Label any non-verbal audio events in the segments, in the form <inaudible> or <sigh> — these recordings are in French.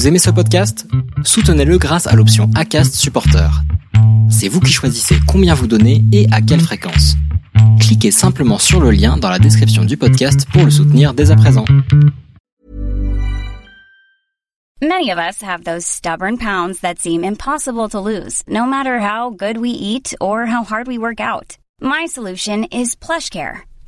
Vous aimez ce podcast? Soutenez-le grâce à l'option ACAST Supporter. C'est vous qui choisissez combien vous donnez et à quelle fréquence. Cliquez simplement sur le lien dans la description du podcast pour le soutenir dès à présent. Many of us have those stubborn pounds that seem impossible to lose, no matter how good we eat or how hard we work out. My solution is PlushCare.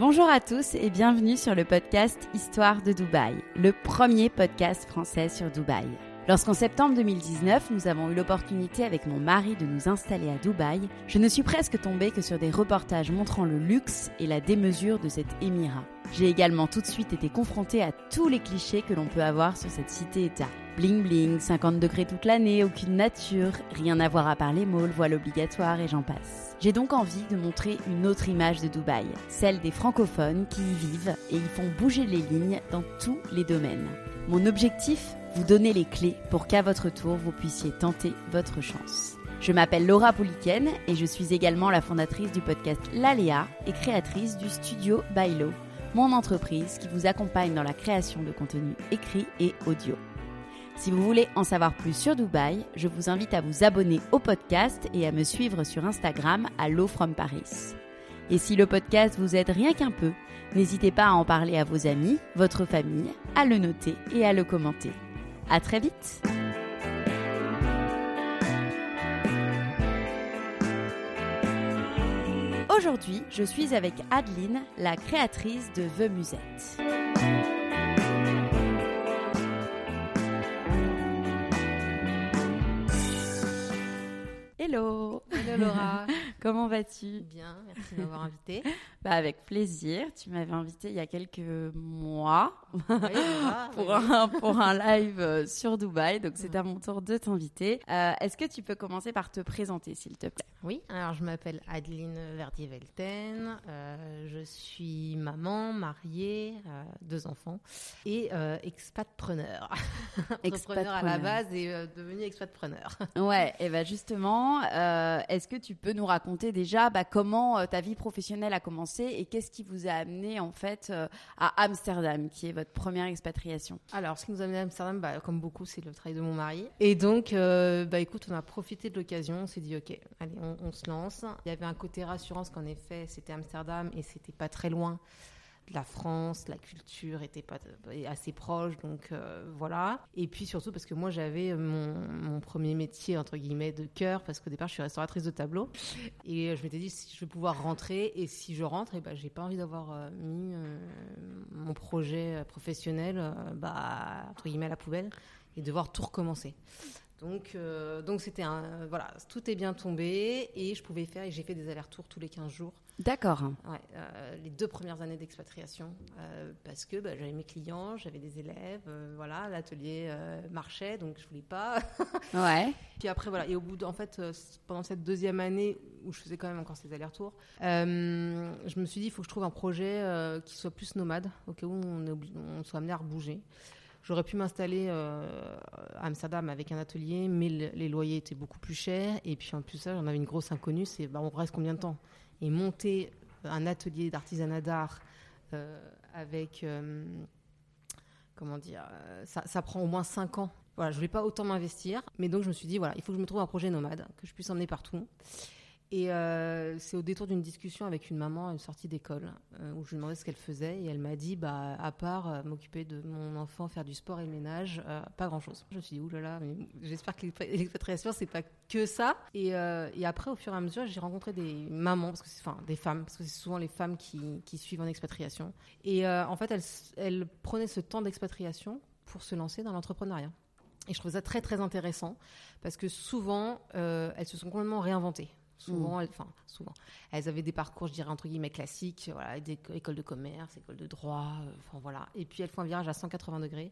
Bonjour à tous et bienvenue sur le podcast Histoire de Dubaï, le premier podcast français sur Dubaï. Lorsqu'en septembre 2019, nous avons eu l'opportunité avec mon mari de nous installer à Dubaï, je ne suis presque tombée que sur des reportages montrant le luxe et la démesure de cet émirat. J'ai également tout de suite été confrontée à tous les clichés que l'on peut avoir sur cette cité-État. Bling bling, 50 degrés toute l'année, aucune nature, rien à voir à part les malls, voile obligatoire et j'en passe. J'ai donc envie de montrer une autre image de Dubaï, celle des francophones qui y vivent et y font bouger les lignes dans tous les domaines. Mon objectif Vous donner les clés pour qu'à votre tour vous puissiez tenter votre chance. Je m'appelle Laura Pouliken et je suis également la fondatrice du podcast L'Aléa et créatrice du studio Bailo, mon entreprise qui vous accompagne dans la création de contenu écrit et audio. Si vous voulez en savoir plus sur Dubaï, je vous invite à vous abonner au podcast et à me suivre sur Instagram à Low from Paris. Et si le podcast vous aide rien qu'un peu, n'hésitez pas à en parler à vos amis, votre famille, à le noter et à le commenter. À très vite! Aujourd'hui, je suis avec Adeline, la créatrice de The Musette. Hello Hello Laura <laughs> Comment vas-tu? Bien, merci de m'avoir invitée. <laughs> Bah avec plaisir. Tu m'avais invité il y a quelques mois Oui, <laughs> pour, oui, un, pour un live euh, sur Dubaï. Donc c'est à mon tour de t'inviter. Euh, Est-ce que tu peux commencer par te présenter s'il te plaît? Oui, alors je m'appelle Adeline Verdier-Velten. euh, je suis maman, mariée, euh, deux enfants et expatpreneur. Entrepreneur à la Expatpreneur. base et devenue expatpreneur. Ouais, et ben justement, euh, est-ce que tu peux nous raconter déjà bah, comment euh, ta vie professionnelle a commencé et qu'est-ce qui vous a amené en fait euh, à Amsterdam, qui est votre première expatriation? Alors, ce qui nous a amené à Amsterdam, bah, comme beaucoup, c'est le travail de mon mari. Et donc, bah, écoute, on a profité de l'occasion. On s'est dit, OK, allez, on, on se lance. Il y avait un côté rassurance qu'en effet, c'était Amsterdam et c'était pas très loin la France. La culture était pas assez proche. Donc, euh, voilà. Et puis, surtout, parce que moi, j'avais mon, premier métier, entre guillemets, de cœur, parce qu'au départ, je suis restauratrice de tableau. Et euh, je m'étais dit, si je vais pouvoir rentrer, et si je rentre, et ben, j'ai pas envie d'avoir euh, mis mon projet professionnel, bah, entre guillemets, à la poubelle, et devoir tout recommencer. Donc, euh, donc c'était un, voilà, tout est bien tombé, et je pouvais faire, et j'ai fait des allers-retours tous les 15 jours. D'accord. Ouais, euh, les deux premières années d'expatriation, euh, parce que bah, j'avais mes clients, j'avais des élèves, voilà, l'atelier marchait, donc je voulais pas. <laughs> Ouais. Puis après, voilà. Et au bout de, en fait, pendant cette deuxième année où je faisais quand même encore ces allers-retours, je me suis dit, il faut que je trouve un projet qui soit plus nomade, au cas où on, on soit amené à rebouger. J'aurais pu m'installer euh, à Amsterdam avec un atelier, mais le- les loyers étaient beaucoup plus chers. Et puis en plus, ça, j'en avais une grosse inconnue, c'est bah, on reste combien de temps? Et monter un atelier d'artisanat d'art euh, avec, euh, comment dire, euh, ça, ça prend au moins 5 ans. Voilà, je voulais pas autant m'investir, mais donc je me suis dit, voilà, il faut que je me trouve un projet nomade, que je puisse emmener partout. Et euh, c'est au détour d'une discussion avec une maman à une sortie d'école, euh, où je lui demandais ce qu'elle faisait, et elle m'a dit, bah, à part euh, m'occuper de mon enfant, faire du sport et le ménage, pas grand-chose. Je me suis dit, oulala, j'espère que l'expa- l'expatriation, c'est pas que ça. Et, après, au fur et à mesure, j'ai rencontré des mamans, enfin, des femmes, parce que c'est souvent les femmes qui, suivent en expatriation. Et en fait, elles, prenaient ce temps d'expatriation pour se lancer dans l'entrepreneuriat. Et je trouve ça très très intéressant parce que souvent, elles se sont complètement réinventées. Souvent, Mm. elles, enfin, souvent, elles avaient des parcours, je dirais, entre guillemets, classiques, voilà, des écoles de commerce, écoles de droit, euh, enfin voilà. Et puis, elles font un virage à 180 degrés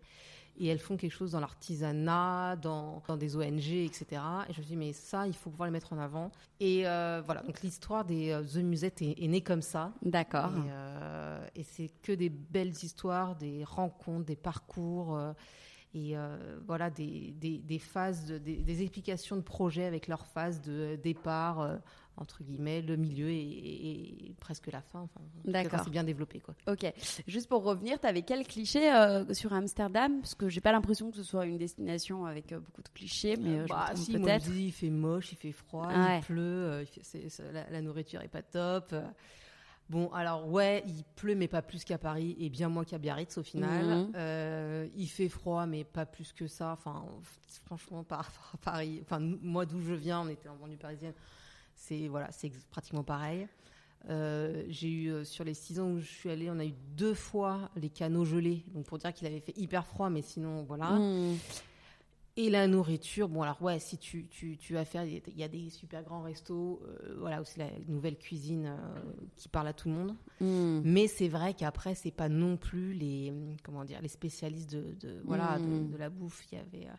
et elles font quelque chose dans l'artisanat, dans, dans des ONG, etc. Et je me dis, mais ça, il faut pouvoir le mettre en avant. Et euh, voilà, donc l'histoire des euh, The Musette est, est née comme ça. D'accord. Et, et c'est que des belles histoires, des rencontres, des parcours, et euh, voilà, des, des, des phases, de- des, des explications de projets avec leur phase de départ, euh, entre guillemets, le milieu et, et- et presque la fin. Enfin, D'accord. C'est bien développé, quoi. Ok. Juste pour revenir, tu avais quel cliché euh, sur Amsterdam? Parce que j'ai pas l'impression que ce soit une destination avec beaucoup de clichés, mais je bah, si, peut-être. il fait moche, il fait froid, Ouais. il pleut, il fait- la, la nourriture est pas top. Bon, alors ouais, il pleut, mais pas plus qu'à Paris, et bien moins qu'à Biarritz au final. Mhm. Euh, il fait froid, mais pas plus que ça. Enfin, franchement, par rapport à Paris, enfin, moi d'où je viens, on était en banlieue parisienne, c'est voilà, c'est pratiquement pareil. Euh, j'ai eu euh, sur les six ans où je suis allée, on a eu deux fois les canaux gelés, donc pour dire qu'il avait fait hyper froid, mais sinon voilà. Hmm. Et la nourriture, bon alors ouais, si tu, tu, tu vas faire, il y a des super grands restos, euh, voilà aussi la nouvelle cuisine euh, qui parle à tout le monde. Hmm. Mais c'est vrai qu'après c'est pas non plus les comment dire les spécialistes de, de- voilà Mm. de, de la bouffe. Il y avait, euh,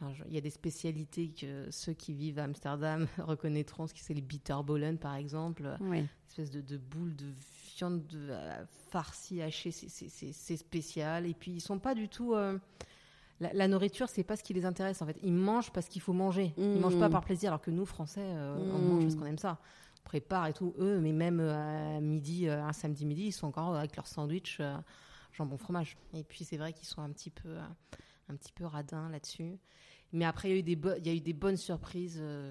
enfin il y a des spécialités que ceux qui vivent à Amsterdam <laughs> reconnaîtront, ce qui c'est les bitterballen par exemple, Oui. espèce de, de boule de viande de, euh, farcie hachée, c'est- c'est c'est- c'est spécial. Et puis ils sont pas du tout. La, la nourriture, c'est pas ce qui les intéresse en fait. Ils mangent parce qu'il faut manger. Ils Mm. mangent pas par plaisir, alors que nous Français, euh, on Mm. mange parce qu'on aime ça. On prépare et tout. Eux, mais même euh, à midi, euh, un samedi midi, ils sont encore avec leur sandwich euh, jambon fromage. Et puis c'est vrai qu'ils sont un petit peu, un petit peu radins là-dessus. Mais après, il y a eu des, il y a eu des bonnes surprises, euh,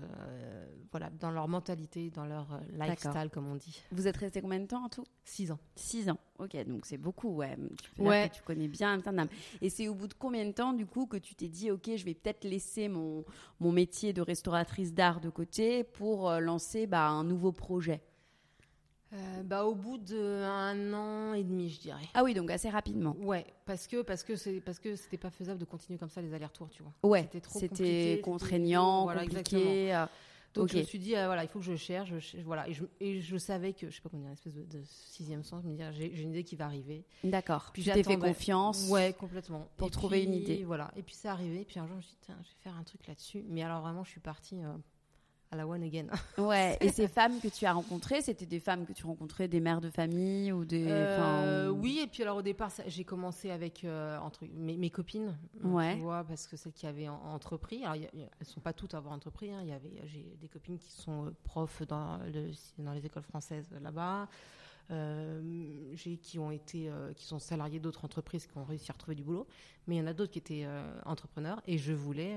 voilà, dans leur mentalité, dans leur euh, lifestyle, comme on dit. Vous êtes resté combien de temps en tout? Six ans. Six ans. Ok, donc c'est beaucoup, ouais. Tu, Ouais. tu connais bien Amsterdam. Et c'est au bout de combien de temps, du coup, que tu t'es dit, ok, je vais peut-être laisser mon, mon métier de restauratrice d'art de côté pour euh, lancer bah, un nouveau projet? Euh, bah, au bout d'un an et demi, je dirais. Ah oui, donc assez rapidement. Ouais, parce que parce que c'est parce que c'était pas faisable de continuer comme ça les allers-retours, tu vois. Ouais, C'était trop c'était compliqué, contraignant, voilà, compliqué. euh, Donc je me suis dit euh, voilà, il faut que je cherche, je cherche, voilà, et je, et je savais que je sais pas comment dire, une espèce de, de sixième sens, je me disais j'ai j'ai une idée qui va arriver. D'accord. Puis t'es fait confiance. Ouais, complètement. Pour Et trouver puis, une idée. Voilà, et puis c'est arrivé, et puis un jour je me suis dit Tiens, je vais faire un truc là-dessus, mais alors vraiment je suis partie euh, à la one again. <laughs> Ouais. Et ces femmes que tu as rencontrées, c'était des femmes que tu rencontrais, des mères de famille ou des. Euh, oui, et puis alors au départ, j'ai commencé avec euh, entre mes, mes copines, Ouais. tu vois, parce que celles qui avaient en- entrepris. Alors, y a- il y a- elles sont pas toutes à avoir entrepris. hein. Il y avait, j'ai des copines qui sont euh, profs dans, le, dans les écoles françaises là-bas. Euh, j'ai qui ont été, euh, qui sont salariés d'autres entreprises qui ont réussi à retrouver du boulot. Mais il y en a d'autres qui étaient euh, entrepreneurs. Et je voulais.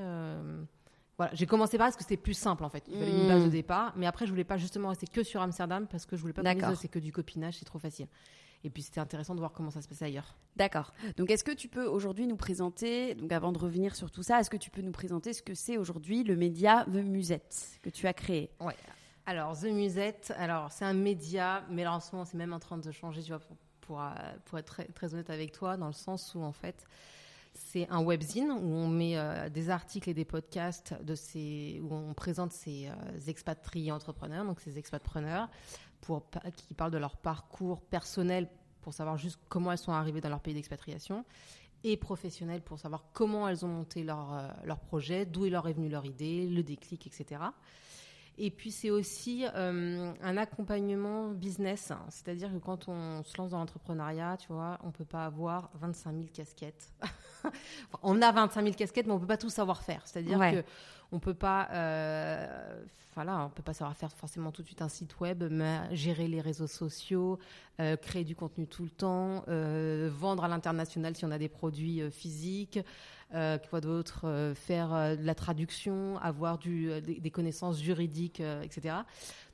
Voilà, j'ai commencé par parce que c'était plus simple en fait. Il fallait une Mm. base de départ, mais après je voulais pas justement rester que sur Amsterdam parce que je voulais pas oh, c'est que du copinage, c'est trop facile. Et puis c'était intéressant de voir comment ça se passait ailleurs. D'accord. Donc, est-ce que tu peux aujourd'hui nous présenter, donc avant de revenir sur tout ça, est-ce que tu peux nous présenter ce que c'est aujourd'hui le média The Musette que tu as créé? Ouais. Alors, The Musette, alors c'est un média, mais là en ce moment c'est même en train de changer, tu vois, pour, pour, euh, pour être très, très honnête avec toi, dans le sens où en fait c'est un webzine où on met euh, des articles et des podcasts de ces, où on présente ces euh, expatriés entrepreneurs, donc ces expatpreneurs, pour, qui parlent de leur parcours personnel pour savoir juste comment elles sont arrivées dans leur pays d'expatriation et professionnel pour savoir comment elles ont monté leur, euh, leur projet, d'où leur est leur idée, le déclic, etc. Et puis c'est aussi euh, un accompagnement business, hein. c'est-à-dire que quand on se lance dans l'entrepreneuriat, tu vois, on peut pas avoir 25 000 casquettes. <laughs> Enfin, on a 25 000 casquettes, mais on peut pas tout savoir faire. C'est-à-dire Ouais. que on peut pas, euh, voilà, on peut pas savoir faire forcément tout de suite un site web, mais gérer les réseaux sociaux, euh, créer du contenu tout le temps, vendre à l'international si on a des produits physiques, quoi d'autre, euh, faire euh, de la traduction, avoir du, euh, des, des connaissances juridiques, euh, etc.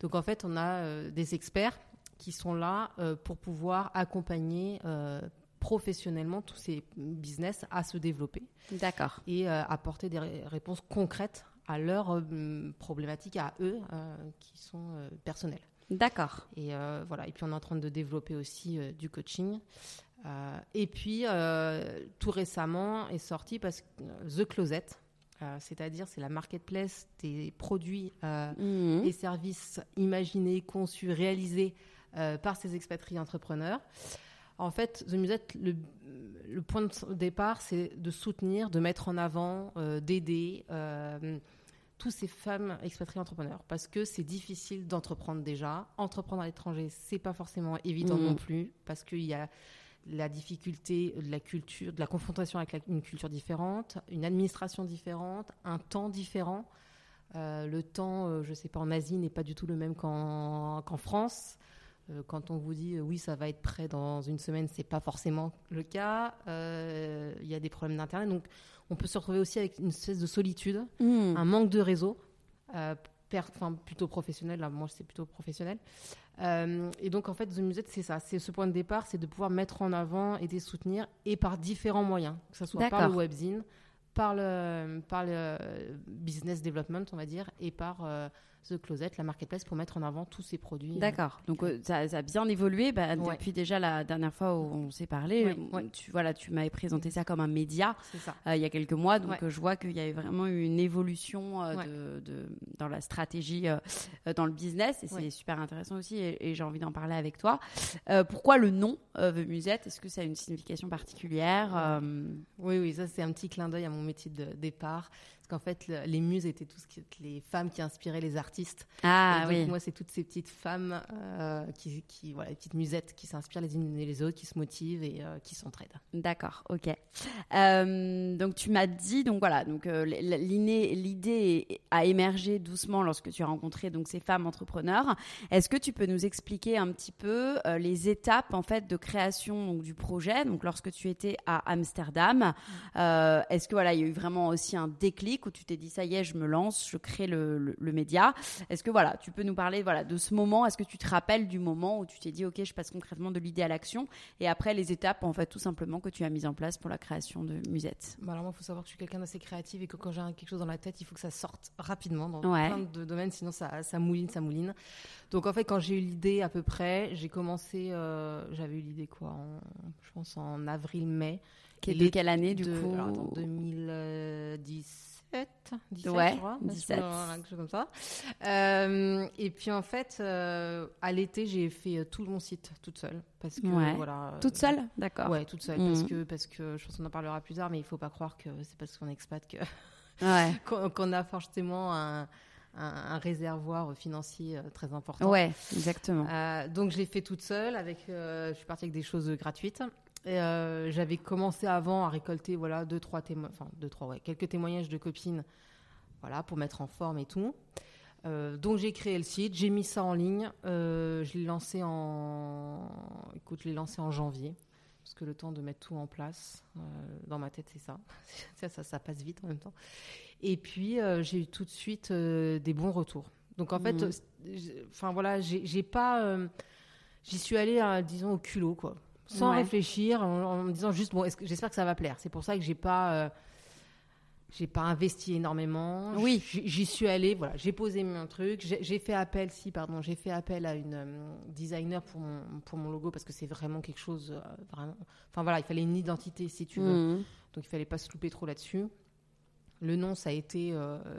Donc en fait, on a euh, des experts qui sont là euh, pour pouvoir accompagner euh, professionnellement tous ces business à se développer D'accord. et euh, apporter des ré- réponses concrètes à leurs euh, problématiques à eux euh, qui sont euh, personnelles. D'accord. Et euh, voilà. Et puis on est en train de développer aussi euh, du coaching. Euh, et puis euh, tout récemment est sorti parce que euh, The Closet. Euh, c'est-à-dire, c'est la marketplace des produits Mhm. et services imaginés, conçus, réalisés par ces expatriés entrepreneurs. En fait, The Musette, le, le point de départ, c'est de soutenir, de mettre en avant, d'aider tous ces femmes expatriées entrepreneurs, parce que c'est difficile d'entreprendre déjà. Entreprendre à l'étranger, c'est pas forcément évident Mhm. non plus, parce qu'il y a la difficulté de la culture, de la confrontation avec la- une culture différente, une administration différente, un temps différent. Euh, le temps, euh, je sais pas, en Asie n'est pas du tout le même qu'en France. Euh, quand on vous dit oui, ça va être prêt dans une semaine, c'est pas forcément le cas. Il y a des problèmes d'internet, donc on peut se retrouver aussi avec une espèce de solitude, Mhm. un manque de réseau, plutôt professionnel. Là, moi, c'est plutôt professionnel. Euh, et donc, en fait, The Musette, c'est ça. C'est ce point de départ, c'est de pouvoir mettre en avant, aider, soutenir, et par différents moyens, que ce soit par le webzine, par le, par le business development, on va dire, et par euh, The Closet, la marketplace, pour mettre en avant tous ces produits. D'accord. Donc euh, ça, ça a bien évolué bah, Ouais. depuis déjà la dernière fois où on s'est parlé. Ouais, euh, ouais. Tu voilà, tu m'avais présenté ça comme un média euh, il y a quelques mois, donc euh, je vois qu'il y avait vraiment eu une évolution euh, Ouais. de, de- dans la stratégie, euh, euh, dans le business, et c'est super intéressant aussi. Et, et j'ai envie d'en parler avec toi. Euh, pourquoi le nom euh, The Musette? Est-ce que ça a une signification particulière euh, Oui, oui, ça c'est un petit clin d'œil à mon métier de départ. Parce qu'en fait, le- les muses étaient qui, les femmes qui inspiraient les artistes. Ah Et donc, oui. moi, c'est toutes ces petites femmes euh, qui, qui, voilà, les petites musettes qui s'inspirent les unes et les autres, qui se motivent et euh, qui s'entraident. D'accord, ok. Euh, donc tu m'as dit, donc voilà, donc l'idée a émergé doucement lorsque tu as rencontré donc ces femmes entrepreneurs. Est-ce que tu peux nous expliquer un petit peu les étapes en fait de création donc, du projet? Donc lorsque tu étais à Amsterdam, euh, est-ce que voilà, il y a eu vraiment aussi un déclic où tu t'es dit ça y est, je me lance, je crée le, le- le média Est-ce que voilà, tu peux nous parler voilà de ce moment? Est-ce que tu te rappelles du moment où tu t'es dit ok, je passe concrètement de l'idée à l'action? Et après les étapes en fait tout simplement que tu as mises en place pour la création de Musette. Bah, alors moi, il faut savoir que je suis quelqu'un d'assez créatif et que quand j'ai quelque chose dans la tête, il faut que ça sorte rapidement dans Ouais. plein de domaines, sinon ça, ça mouline, ça mouline. Donc en fait, quand j'ai eu l'idée à peu près, j'ai commencé, euh, j'avais eu l'idée quoi, en- je pense en avril-mai. Quelle- quelle année du de- coup? alors, attends, 2017, 17, Ouais, je crois, 17. voilà, quelque chose comme ça. Euh, et puis en fait, euh, à l'été, j'ai fait euh, tout mon site toute seule parce que Ouais. voilà. euh, Toute seule? D'accord. Ouais, toute seule Mhm. parce que parce que je pense qu'on en parlera plus tard, mais il faut pas croire que c'est parce qu'on est expat que Ouais. <laughs> qu'on a forcément un, un, un réservoir financier euh, très important. Ouais, exactement. Euh, donc je l'ai fait toute seule. Avec, euh, je suis partie avec des choses gratuites. Et, euh, J'avais commencé avant à récolter voilà deux trois témo- enfin deux trois ouais, quelques témoignages de copines, voilà pour mettre en forme et tout. Euh, donc j'ai créé le site, j'ai mis ça en ligne. Euh, je l'ai lancé en, écoute, je l'ai lancé en janvier parce que le temps de mettre tout en place dans ma tête c'est ça. <laughs> ça, ça, ça passe vite en même temps. Et puis j'ai eu tout de suite des bons retours. Donc en fait, j'ai- enfin voilà, j'ai pas, j'y suis allée, disons au culot quoi, sans Ouais. réfléchir, en, en me disant juste bon, j'espère que ça va plaire. C'est pour ça que j'ai pas, euh, j'ai pas investi énormément. Oui. J'y suis allée, voilà, j'ai posé mon truc, j'ai fait appel, si pardon, j'ai fait appel à une euh, designer pour mon pour mon logo parce que c'est vraiment quelque chose, euh, vraiment. Enfin voilà, il fallait une identité si tu veux. Mhm. Donc il fallait pas se louper trop là-dessus. Le nom, ça a été,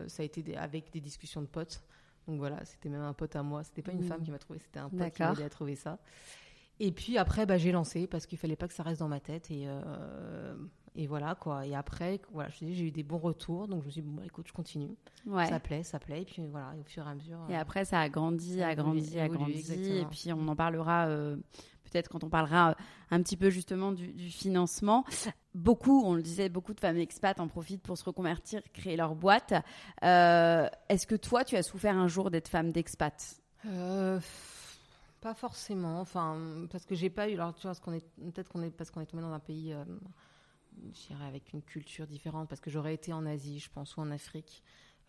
ça a été des- avec des discussions de potes. Donc voilà, c'était même un pote à moi. C'était pas une Mhm. femme qui m'a trouvé, c'était un pote qui m'a aidé à trouver ça. Et puis après, bah, j'ai lancé parce qu'il fallait pas que ça reste dans ma tête. Et, euh, et voilà quoi. Et après, voilà, je j'ai eu des bons retours. Donc je me suis dit, bon, bah, écoute, je continue. Ouais. Ça plaît, ça plaît. Et puis voilà, et au fur et à mesure. Et euh, après, ça a grandi, Ça a grandi, a grandi. Et puis, on en parlera euh, peut-être quand on parlera un petit peu justement du, du financement. Beaucoup, on le disait, beaucoup de femmes expats en profitent pour se reconvertir, créer leur boîte. Euh, Est-ce que toi, tu as souffert un jour d'être femme d'expat? Pas forcément. Enfin, parce que j'ai pas eu. Alors, tu vois, qu'on est peut-être qu'on est parce qu'on est tombé dans un pays, euh, je dirais, avec une culture différente. Parce que j'aurais été en Asie, je pense, ou en Afrique.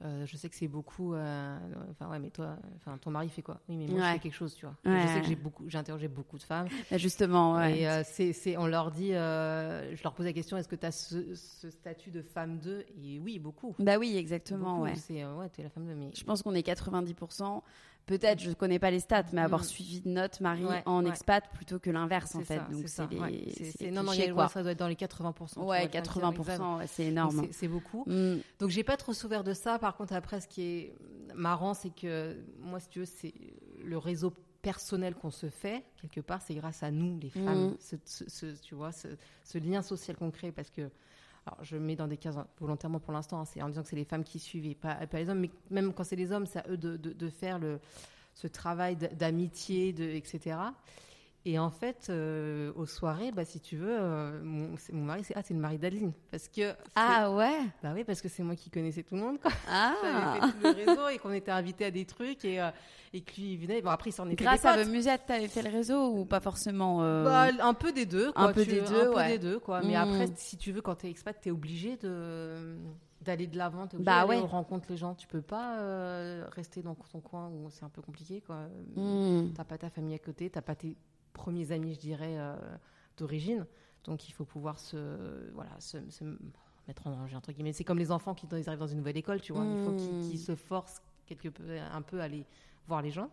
Euh, je sais que c'est beaucoup. euh, Enfin, ouais, mais toi, enfin, ton mari fait quoi? Oui, mais moi, Ouais. je fais quelque chose, tu vois. Je sais que j'ai beaucoup. J'ai interrogé beaucoup de femmes. Bah, Justement, ouais. Et euh, c'est, c'est- on leur dit, euh, je leur pose la question, est-ce que tu as ce, ce statut de femme d'eux Et oui, beaucoup. Bah oui, exactement, Beaucoup. ouais. C'est, euh, ouais, tu es la femme de. Mais Je pense qu'on est 90% peut-être, je connais pas les stats, mais avoir Mm. suivi notre mari Ouais, en ouais. expat plutôt que l'inverse en fait. ça, Donc c'est c'est ouais. les, les non, non, il y clichés, a- quoi. ça doit être dans les 80%. tu Ouais, vois, 80%, ouais, c'est énorme. c'est- beaucoup. Mm. Donc j'ai pas trop souffert de ça. Par contre, après, ce qui est marrant, c'est que moi, si tu veux, c'est le réseau personnel qu'on se fait quelque part, c'est grâce à nous, les femmes, Mhm. ce, ce- ce- tu vois, ce lien social qu'on crée, parce que je mets dans des cases volontairement pour l'instant, hein, en disant que c'est les femmes qui suivent et pas, les hommes, mais même quand c'est les hommes, c'est à eux de, faire ce travail d'amitié, etc. Et en fait, euh, aux soirées, bah, si tu veux, euh, mon, mari, c'est ah, c'est le mari d'Adeline. Parce que. Ah ouais Bah oui, parce que c'est moi qui connaissais tout le monde, quoi. Ah J'avais fait tout le réseau et qu'on était invités à des trucs et, euh, et que lui, il venait. Bon, après, il s'en Grâce à. The Musette, t'avais fait le réseau ou pas forcément Bah, un peu des deux, quoi. Un peu tu- des deux, un peu ouais. des deux, quoi. Mais après, si tu veux, quand t'es expat, t'es obligé de d'aller de l'avant, obligé Bah ouais. aux rencontres les gens. Tu peux pas euh, rester dans ton coin où c'est un peu compliqué, quoi. mm. T'as pas ta famille à côté, t'as pas tes premiers amis, je dirais, euh, d'origine. Donc il faut pouvoir se, voilà, se, se mettre en danger entre guillemets. C'est comme les enfants qui ils arrivent dans une nouvelle école, tu vois. Il faut qu'ils Mm. qu'ils se forcent quelque peu, un peu à aller voir les gens.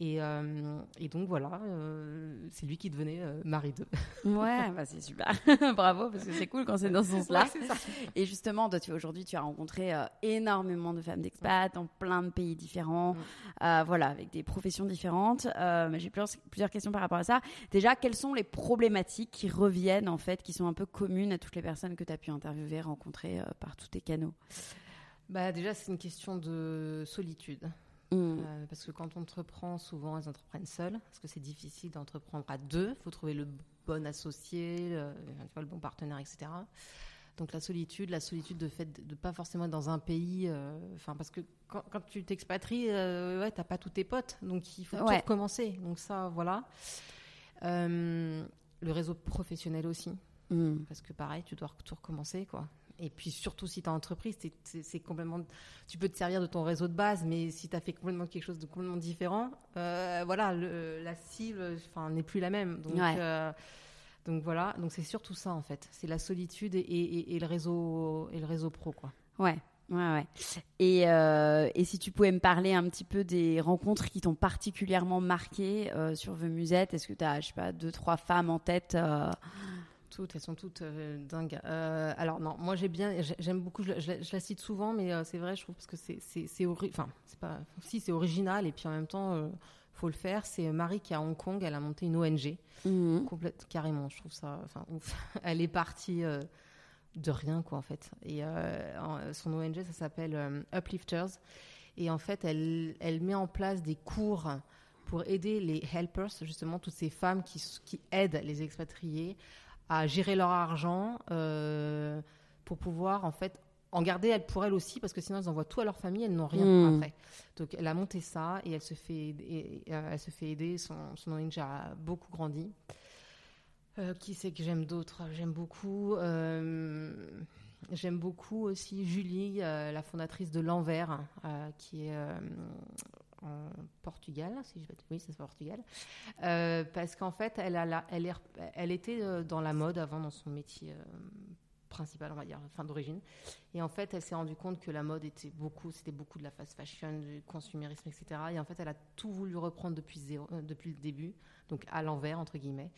Et, euh, et donc voilà, euh, c'est lui qui devenait euh, mari d'eux. Ouais, bah c'est super. <laughs> Bravo, parce que c'est cool quand c'est dans ce sens-là. Ouais. Et justement, toi, tu aujourd'hui, tu as rencontré euh, énormément de femmes d'expat dans plein de pays différents, voilà, avec des professions différentes. Euh, mais j'ai plusieurs, plusieurs questions par rapport à ça. Déjà, quelles sont les problématiques qui reviennent, en fait, qui sont un peu communes à toutes les personnes que tu as pu interviewer, rencontrer euh, par tous tes canaux? Bah déjà, c'est une question de solitude. Mm. Euh, parce que quand on entreprend, souvent elles entreprennent seules, parce que c'est difficile d'entreprendre à deux. Il faut trouver le bon associé, le, bon partenaire, etc. Donc la solitude, la solitude de fait de ne pas forcément être dans un pays, euh, enfin parce que quand, quand tu t'expatries, euh, ouais, t'as pas tous tes potes, donc il faut Ouais. tout recommencer. Donc ça, voilà. Euh, le réseau professionnel aussi, Mm. parce que pareil, tu dois tout recommencer, quoi. Et puis surtout si tu es entreprise, c'est- complètement. Tu peux te servir de ton réseau de base, mais si tu as fait complètement quelque chose de complètement différent, euh, voilà, le- la cible, enfin, n'est plus la même. Donc, Ouais. euh, donc voilà, donc c'est surtout ça en fait, c'est la solitude et, et- et le réseau et le réseau pro, quoi. Ouais. Ouais, ouais. Et, euh, et si tu pouvais me parler un petit peu des rencontres qui t'ont particulièrement marqué sur The Musette, est-ce que tu as, je sais pas, deux, trois femmes en tête Toutes, elles sont toutes euh, dingues. Euh, alors non, moi j'ai bien, j'ai- j'aime beaucoup, je, la- je la- je la cite souvent, mais euh, c'est vrai, je trouve parce que c'est, c'est, c'est ori- enfin, c'est pas, si c'est original et puis en même temps, faut le faire. C'est Marie qui est à Hong Kong, elle a monté une ONG, mhm. complète, carrément. Je trouve ça, enfin, ouf. <laughs> Elle est partie de rien, quoi, en fait. Et son ONG, ça s'appelle Uplifters, et en fait, elle, elle met en place des cours pour aider les helpers, justement, toutes ces femmes qui aident les expatriés à gérer leur argent euh, pour pouvoir, en fait, en garder elle, pour elles aussi, parce que sinon elles envoient tout à leur famille, elles n'ont rien Mm. après. Donc elle a monté ça et elle se fait aider, euh, elle se fait aider son, son ONG a beaucoup grandi. Euh, qui c'est que j'aime d'autres J'aime beaucoup. euh, j'aime beaucoup aussi Julie, la fondatrice de l'Envers, qui est en Portugal, si je vais- oui, c'est Portugal, Euh, parce qu'en fait, elle, a la- elle, est- elle était euh, dans la mode avant, dans son métier euh, principal, on va dire, enfin d'origine. Et en fait, elle s'est rendue compte que la mode était beaucoup, c'était beaucoup de la fast fashion, du consumérisme, etc. Et en fait, elle a tout voulu reprendre depuis zéro, euh, depuis le début, donc à l'envers entre guillemets.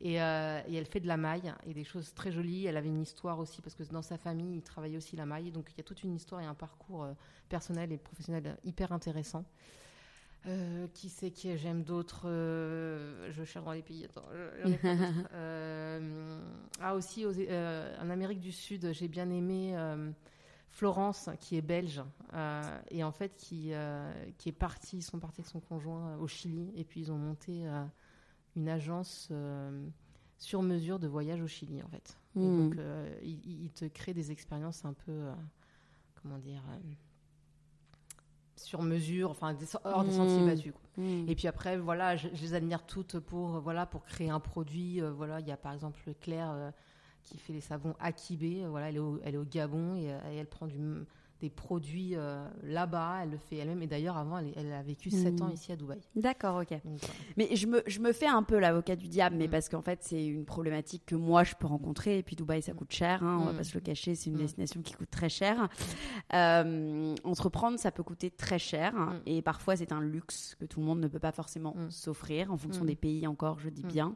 Et, euh, et elle fait de la maille et des choses très jolies. Elle avait une histoire aussi parce que dans sa famille, il travaillait aussi la maille. Donc il y a toute une histoire et un parcours euh, personnel et professionnel hyper intéressant. Euh, qui c'est qui j'aime d'autres euh, Je cherche dans les pays. Attends, ai pas. <laughs> Euh, ah aussi aux- en Amérique du Sud, j'ai bien aimé Florence, qui est belge et en fait qui qui est partie, ils sont partis avec son conjoint au Chili et puis ils ont monté une agence sur mesure de voyage au Chili en fait. Et Mm. donc ils, te créent des expériences un peu comment dire sur mesure, enfin des, hors des Mm. sentiers battus. quoi. Mm. Et puis après, voilà, je, je les admire toutes pour, voilà, pour créer un produit. euh, voilà, il y a par exemple Claire euh, qui fait les savons Akibé. euh, voilà, elle est, au, elle est au Gabon et, et elle prend du, des produits euh, là-bas. Elle le fait elle-même. Et d'ailleurs, avant, elle, elle a vécu 7 Mm. ans ici à Dubaï. D'accord, ok. Donc, voilà. Mais je me, je me fais un peu l'avocat du diable, mais Mm. parce qu'en fait, c'est une problématique que moi, je peux rencontrer. Et puis, Dubaï, ça coûte cher, hein, on va Mm. pas se le cacher, c'est une Mm. destination qui coûte très cher. Euh, entreprendre, ça peut coûter très cher. Et parfois, c'est un luxe que tout le monde ne peut pas forcément s'offrir, en fonction des pays encore, je dis bien.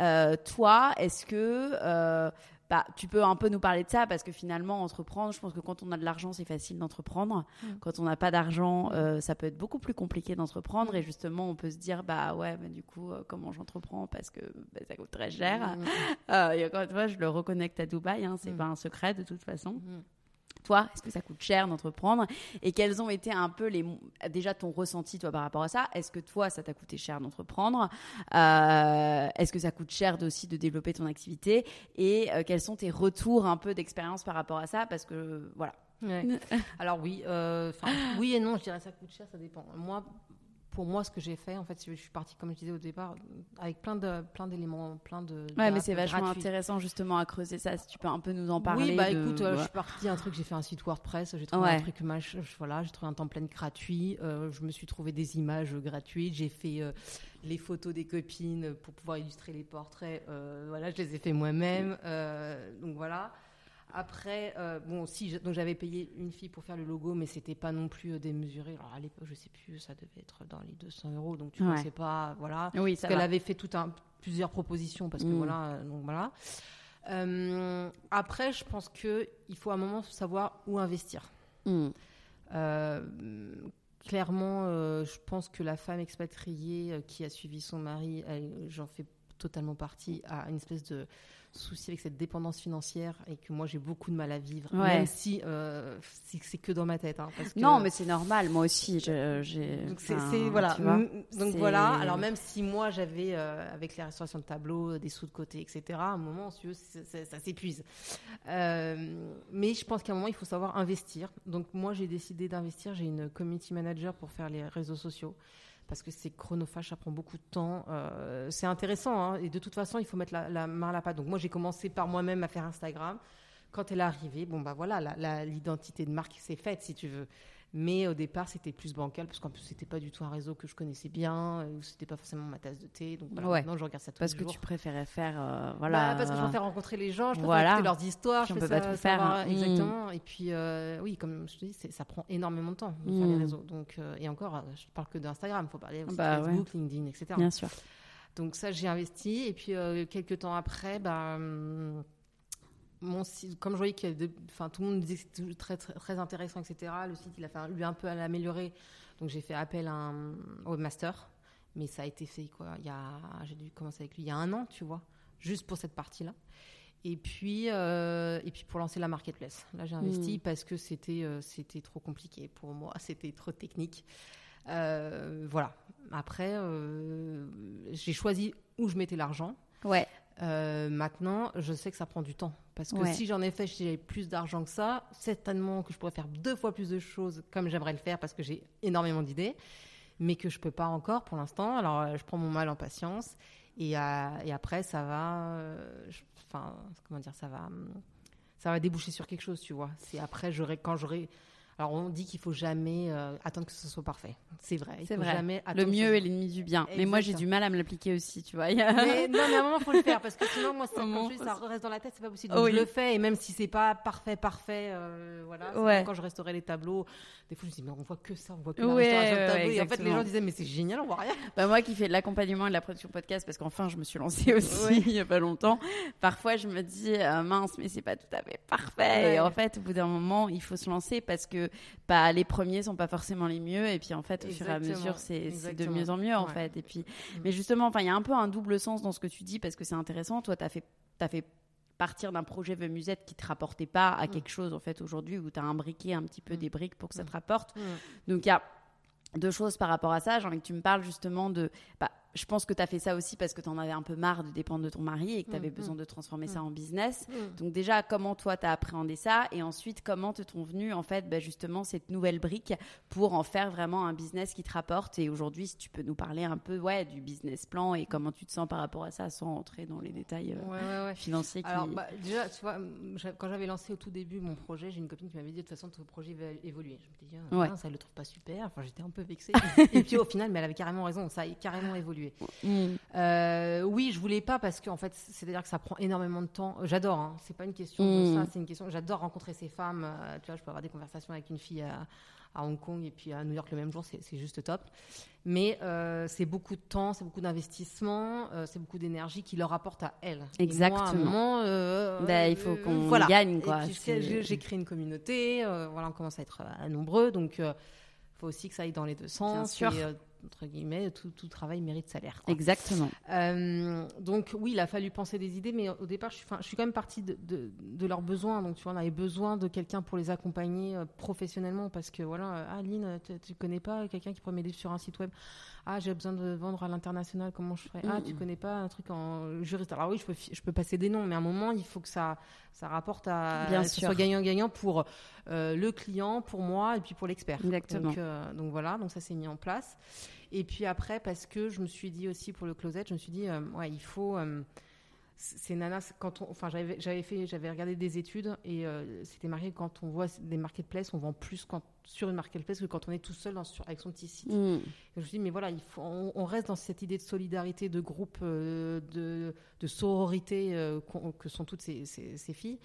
Euh, toi, est-ce que euh, bah, tu peux un peu nous parler de ça parce que finalement, entreprendre, je pense que quand on a de l'argent, c'est facile d'entreprendre. Mm. Quand on n'a pas d'argent, euh, ça peut être beaucoup plus compliqué d'entreprendre. Et justement, on peut se dire, bah ouais, mais du coup, euh, comment j'entreprends parce que bah, ça coûte très cher. Mm. Euh, et encore une fois, je le reconnecte à Dubaï, hein, c'est Mm. pas un secret de toute façon. Toi, est-ce que ça coûte cher d'entreprendre Et quels ont été un peu les déjà ton ressenti toi par rapport à ça? Est-ce que toi ça t'a coûté cher d'entreprendre? Euh, Est-ce que ça coûte cher aussi de développer ton activité? Et euh, quels sont tes retours un peu d'expérience par rapport à ça? Parce que voilà. Ouais. <laughs> Alors oui, euh, oui et non, je dirais ça coûte cher, ça dépend. Moi, pour moi, ce que j'ai fait, en fait, je suis partie, comme je disais au départ, avec plein de plein d'éléments, plein de. Ouais, mais c'est vachement gratuits. intéressant justement à creuser ça. Si tu peux un peu nous en parler. Oui, bah de- écoute, euh, je suis partie un truc, j'ai fait un site WordPress, j'ai trouvé Ouais. un truc mach- voilà, j'ai trouvé un template gratuit, euh, je me suis trouvé des images gratuites, j'ai fait euh, les photos des copines pour pouvoir illustrer les portraits, voilà, je les ai fait moi-même, donc voilà. Après, euh, bon, si, donc j'avais payé une fille pour faire le logo, mais c'était pas non plus euh, démesuré. Alors à l'époque, je sais plus, ça devait être dans les 200 euros, donc tu vois, Ouais. c'est pas, voilà. Oui, Parce qu'elle va. avait fait tout un, plusieurs propositions parce que Mm. voilà, euh, donc voilà. Euh, après, je pense que il faut à un moment savoir où investir. Mm. Euh, clairement, euh, je pense que la femme expatriée qui a suivi son mari, j'en fais totalement partie, a une espèce de souci avec cette dépendance financière et que moi j'ai beaucoup de mal à vivre, Ouais. même si, euh, c'est que dans ma tête. hein, parce que- Non, mais c'est normal. Moi aussi, j'ai. donc c'est enfin, c'est- voilà. Donc. Alors même si moi j'avais euh, avec les restaurations de tableau euh, des sous de côté, etc. À un moment, si c'est- ça s'épuise. Euh, mais je pense qu'à un moment il faut savoir investir. Donc moi j'ai décidé d'investir. J'ai une community manager pour faire les réseaux sociaux parce que c'est chronophage, ça prend beaucoup de temps. Euh, c'est intéressant hein, et de toute façon il faut mettre la, la main à la pâte. Donc moi j'ai commencé par moi-même à faire Instagram. Quand elle est arrivée, bon bah voilà, l'identité de marque s'est faite si tu veux. Mais au départ, c'était plus bancal parce qu'en plus, c'était pas du tout un réseau que je connaissais bien, euh, ou c'était pas forcément ma tasse de thé. Donc voilà, Ouais. maintenant, je regarde ça tous Parce les que jours. tu préférais faire. euh, voilà. Bah, parce que je préfère rencontrer les gens, je préfère Voilà. écouter leurs histoires, Puis je on peut pas tout faire, hein. Mm. Exactement. Et puis, euh, oui, comme je te dis, ça prend énormément de temps de faire Mm. les réseaux. Donc, euh, et encore, je parle que d'Instagram, il faut parler aussi Bah, de Facebook, LinkedIn, etc. Bien sûr. Donc ça, j'ai investi. Et puis, quelques temps après, bah, mon site, comme je voyais que enfin, tout le monde disait que c'était très, très, très intéressant, etc., le site, il a fait un, lui un peu à l'améliorer. Donc j'ai fait appel à un webmaster. Mais ça a été fait, quoi. Il y a, j'ai dû commencer avec lui il y a un an, tu vois, juste pour cette partie-là. Et puis, euh, et puis pour lancer la marketplace. Là, j'ai investi Mm. parce que c'était, euh, c'était trop compliqué pour moi, <laughs> c'était trop technique. Euh, voilà. Après, j'ai choisi où je mettais l'argent. Ouais. Euh, maintenant, je sais que ça prend du temps. Parce que Ouais. si j'en ai fait, si j'avais plus d'argent que ça, certainement que je pourrais faire deux fois plus de choses comme j'aimerais le faire parce que j'ai énormément d'idées, mais que je peux pas encore pour l'instant. Alors, euh, je prends mon mal en patience. Et, euh, et après, ça va. je- Enfin, comment dire, ça va. hum, Ça va déboucher sur quelque chose, tu vois. C'est après, j'aurai, quand j'aurai. Alors, on dit qu'il faut jamais euh, attendre que ce soit parfait. C'est vrai. C'est vrai. jamais Le que mieux est l'ennemi du bien. Mais moi, j'ai du mal à me l'appliquer aussi, tu vois. <laughs> Mais, non, mais à un moment, faut le faire parce que sinon, moi, ça, quand je ça reste dans la tête, c'est pas possible. Oh Donc, oui. Je le fais et même si c'est pas parfait, parfait, euh, voilà. Ouais. Quand je restaurais les tableaux, des fois, je me dis, mais on voit que ça, on voit que Ouais, la restauration ouais, de tableaux. et en fait, les gens disaient, mais c'est génial, on voit rien. Bah, moi qui fais de l'accompagnement et de la production podcast, parce qu'enfin je me suis lancée aussi <laughs> il y a pas longtemps, parfois je me dis euh, mince, mais c'est pas tout à fait parfait. Et en fait, au bout d'un moment, il faut se lancer parce que bah, les premiers sont pas forcément les mieux. Et puis en fait, au fur et à mesure, c'est de mieux en mieux en fait. Et puis, mais justement, enfin, il y a un peu un double sens dans ce que tu dis parce que c'est intéressant. Toi, tu as fait, as fait partir d'un projet The Musette qui te rapportait pas à Mm. quelque chose en fait aujourd'hui où tu as imbriqué un petit peu Mm. des briques pour que ça Mm. te rapporte. Donc il y a deux choses par rapport à ça. J'ai envie que tu me parles justement de bah, je pense que tu as fait ça aussi parce que tu en avais un peu marre de dépendre de ton mari et que tu avais Mm, besoin mm. de transformer ça Mm. en business. Donc déjà, comment toi, tu as appréhendé ça Et ensuite, comment te sont venus, en fait, bah, justement, cette nouvelle brique pour en faire vraiment un business qui te rapporte? Et aujourd'hui, si tu peux nous parler un peu ouais, du business plan et comment tu te sens par rapport à ça sans entrer dans les détails euh, Ouais, ouais, ouais. financiers qui... Alors, bah, déjà, tu vois, quand j'avais lancé au tout début mon projet, j'ai une copine qui m'avait dit de toute façon, ton projet va évoluer. Je me dis, ah, mince, elle le trouve pas super. Enfin, j'étais un peu vexée. <laughs> Et puis, au final, mais elle avait carrément raison. Ça a carrément évolué. Mm. Euh, oui, je voulais pas parce que, en fait, c'est-à-dire que ça prend énormément de temps. J'adore, hein. c'est pas une question de Mm. ça, c'est une question. J'adore rencontrer ces femmes. euh, tu vois, je peux avoir des conversations avec une fille à, à Hong Kong et puis à New York le même jour, c'est juste top. Mais euh, c'est beaucoup de temps, c'est beaucoup d'investissement, c'est beaucoup d'énergie qui leur apporte à elles. Exactement. moi, Bah, il faut qu'on voilà. gagne, quoi. j'ai créé une communauté, voilà, on commence à être nombreux, donc faut aussi que ça aille dans les deux sens. sûr. Et, entre guillemets, tout, tout travail mérite salaire. quoi. Exactement. Euh, donc oui, il a fallu penser des idées, mais au départ, je suis, je suis quand même partie de, de- de leurs besoins. Donc tu vois, on avait besoin de quelqu'un pour les accompagner euh, professionnellement, parce que voilà, ah Lynn, tu, tu connais pas quelqu'un qui pourrait m'aider sur un site web? Ah, j'ai besoin de vendre à l'international, comment je ferais? Ah, tu Mhm. connais pas un truc en juriste Alors oui, je peux, je peux passer des noms, mais à un moment, il faut que ça, ça rapporte à, Bien que ce sûr. soit gagnant-gagnant pour euh, le client, pour moi et puis pour l'expert. Exactement. Donc, euh, donc voilà, donc ça s'est mis en place. Et puis après, parce que je me suis dit aussi pour le closet, je me suis dit, euh, ouais, il faut. Ces nanas, quand on, enfin, j'avais, j'avais fait, j'avais regardé des études et euh, c'était marqué quand on voit des marketplaces, on vend plus quand, sur une marketplace que quand on est tout seul dans- sur- avec son petit site. Mm. Et je me suis dit, mais voilà, il faut, on, on reste dans cette idée de solidarité, de groupe, euh, de, de sororité euh, que sont toutes ces, ces- ces filles.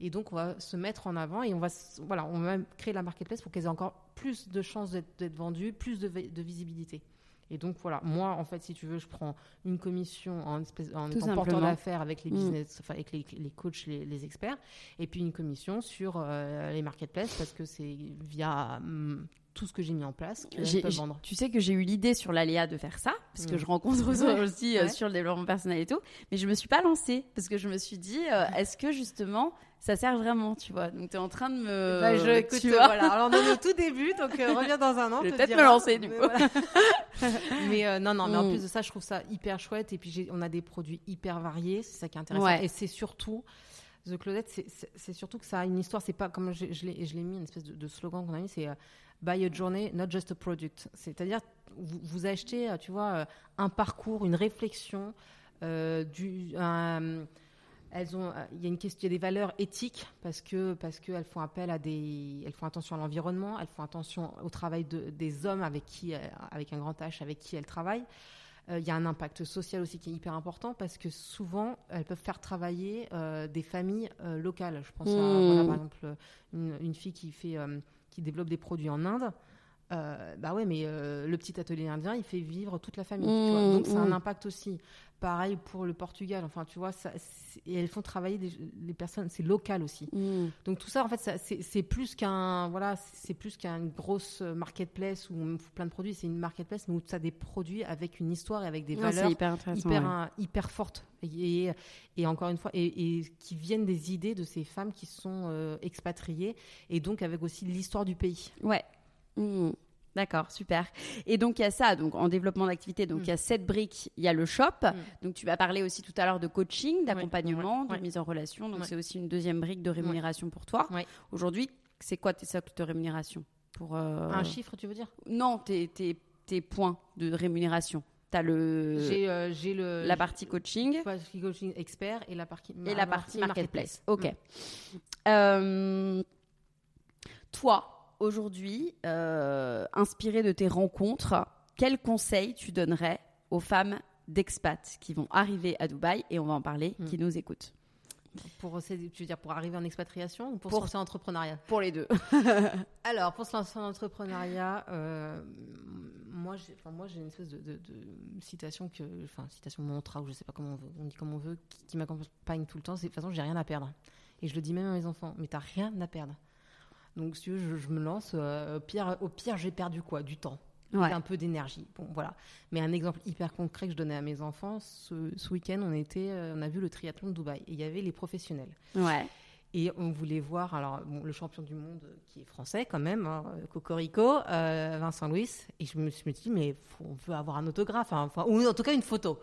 Et donc, on va se mettre en avant et on va, voilà, on va même créer la marketplace pour qu'elles aient encore plus de chances d'être, vendues, plus de visibilité. Et donc, voilà, moi, en fait, si tu veux, je prends une commission en, espèce, en étant porteur d'affaires avec les Mm. business, enfin, avec les, les coachs, les, les experts, et puis une commission sur euh, les marketplaces parce que c'est via hum, tout ce que j'ai mis en place peuvent j'ai- vendre. Tu sais que j'ai eu l'idée sur l'aléa de faire ça, parce que Mm. je rencontre <laughs> aussi, Ouais. aussi, euh, Ouais. sur le développement personnel et tout, mais je me suis pas lancée, parce que je me suis dit, euh, <laughs> est-ce que justement, ça sert vraiment, tu vois Donc tu es en train de me... Bah, je, écoute, tu vois voilà. Alors, on est au tout début, donc euh, reviens dans un an. Je vais te peut-être me lancer, du Mais coup. voilà. <laughs> mais euh, non, non, mais en Mm. plus de ça, je trouve ça hyper chouette. Et puis, on a des produits hyper variés. C'est ça qui est intéressant. Ouais. Et c'est surtout, The Closet, c'est- surtout que ça a une histoire. C'est pas comme je, je l'ai mis, une espèce de, de slogan qu'on a mis, c'est euh, Buy a journey, not just a product. C'est-à-dire, vous, vous achetez, euh, tu vois, un parcours, une réflexion, du, un- elles ont, euh, il y a une question, il y a des valeurs éthiques parce que parce qu'elles font appel à des, elles font attention à l'environnement, elles font attention au travail de, des hommes avec qui, euh, avec un grand H, avec qui elles travaillent. Euh, Il y a un impact social aussi qui est hyper important parce que souvent elles peuvent faire travailler euh, des familles euh, locales. Je pense à Mm. voilà, par exemple une, une fille qui fait, qui développe des produits en Inde. Euh, bah ouais, mais euh, le petit atelier indien, il fait vivre toute la famille. tu vois. Mm, Donc, c'est un impact aussi. Pareil pour le Portugal. Enfin, tu vois, ça, et elles font travailler des, les personnes. C'est local aussi. Mm. Donc tout ça, en fait, ça- c'est plus qu'un voilà, c'est plus qu'une grosse marketplace où on fout plein de produits. C'est une marketplace mais où tu as des produits avec une histoire et avec des Non, valeurs hyper hyper ouais. un- hyper fortes et, et, et encore une fois et, et qui viennent des idées de ces femmes qui sont euh, expatriées et donc avec aussi l'histoire du pays. Ouais. Mm. D'accord, super. Et donc il y a ça, donc en développement d'activité, donc Mm. il y a cette brique, il y a le shop. Mm. Donc tu vas parler aussi tout à l'heure de coaching, d'accompagnement, ouais, ouais. de mise en relation. Donc c'est aussi une deuxième brique de rémunération pour toi. Aujourd'hui, c'est quoi tes socles de rémunération pour euh, Un chiffre, tu veux dire? Non, tes, tes, tes points de rémunération. Tu as le J'ai euh, j'ai le la partie coaching partie coaching expert et la partie et la partie marketplace. Mm. Ok. Euh, toi, aujourd'hui, euh, inspiré de tes rencontres, quels conseils tu donnerais aux femmes d'expats qui vont arriver à Dubaï et on va en parler, Mm. qui nous écoutent? Pour tu veux dire pour arriver en expatriation ou pour, Pour- se lancer en entrepreneuriat? Pour les deux. <laughs> Alors, pour se lancer en entrepreneuriat, euh, moi, j'ai, enfin, une espèce de, de- de citation que, enfin, citation mantra ou je sais pas comment on, veut, on dit comme on veut, qui, qui m'accompagne tout le temps. C'est de toute façon, j'ai rien à perdre. Et je le dis même à mes enfants, mais t'as rien à perdre. Donc, si je, je me lance. euh, au pire, au pire, j'ai perdu quoi Du temps. Ouais. Un peu d'énergie. Bon, voilà. Mais un exemple hyper concret que je donnais à mes enfants, ce, ce week-end, on était, euh, on a vu le triathlon de Dubaï et il y avait les professionnels. Ouais. Et on voulait voir alors bon, le champion du monde qui est français quand même, hein, Cocorico, euh, Vincent Louis. Et je me suis dit, mais faut- on veut avoir un autographe, hein, enfin, ou en tout cas une photo.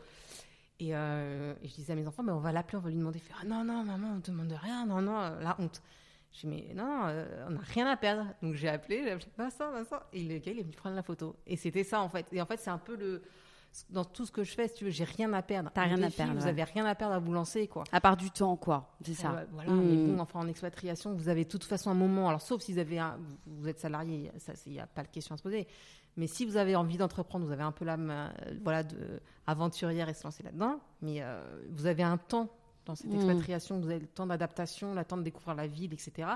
Et, euh, et je disais à mes enfants, mais on va l'appeler, on va lui demander. Fait, ah non, non, maman, on ne demande rien, non, non, la honte. Je dis, mais non, euh, on n'a rien à perdre. Donc j'ai appelé, j'ai appelé Vincent, Vincent. Et le gars, il est venu prendre la photo. Et c'était ça, en fait. Et en fait, c'est un peu le. Dans tout ce que je fais, si tu veux, j'ai rien à perdre. T'as rien à perdre, Vous ouais. avez rien à perdre à vous lancer, quoi. À part du temps, quoi. C'est ça. Voilà, mais bon, enfin, en expatriation, vous avez de toute façon un moment. Alors, sauf si vous avez un, vous êtes salarié, il n'y a pas de question à se poser. Mais si vous avez envie d'entreprendre, vous avez un peu l'âme, euh, voilà, de aventurière et se lancer là-dedans. Mais euh, vous avez un temps dans cette Mm. expatriation, vous avez le temps d'adaptation, le temps de découvrir la ville, etc.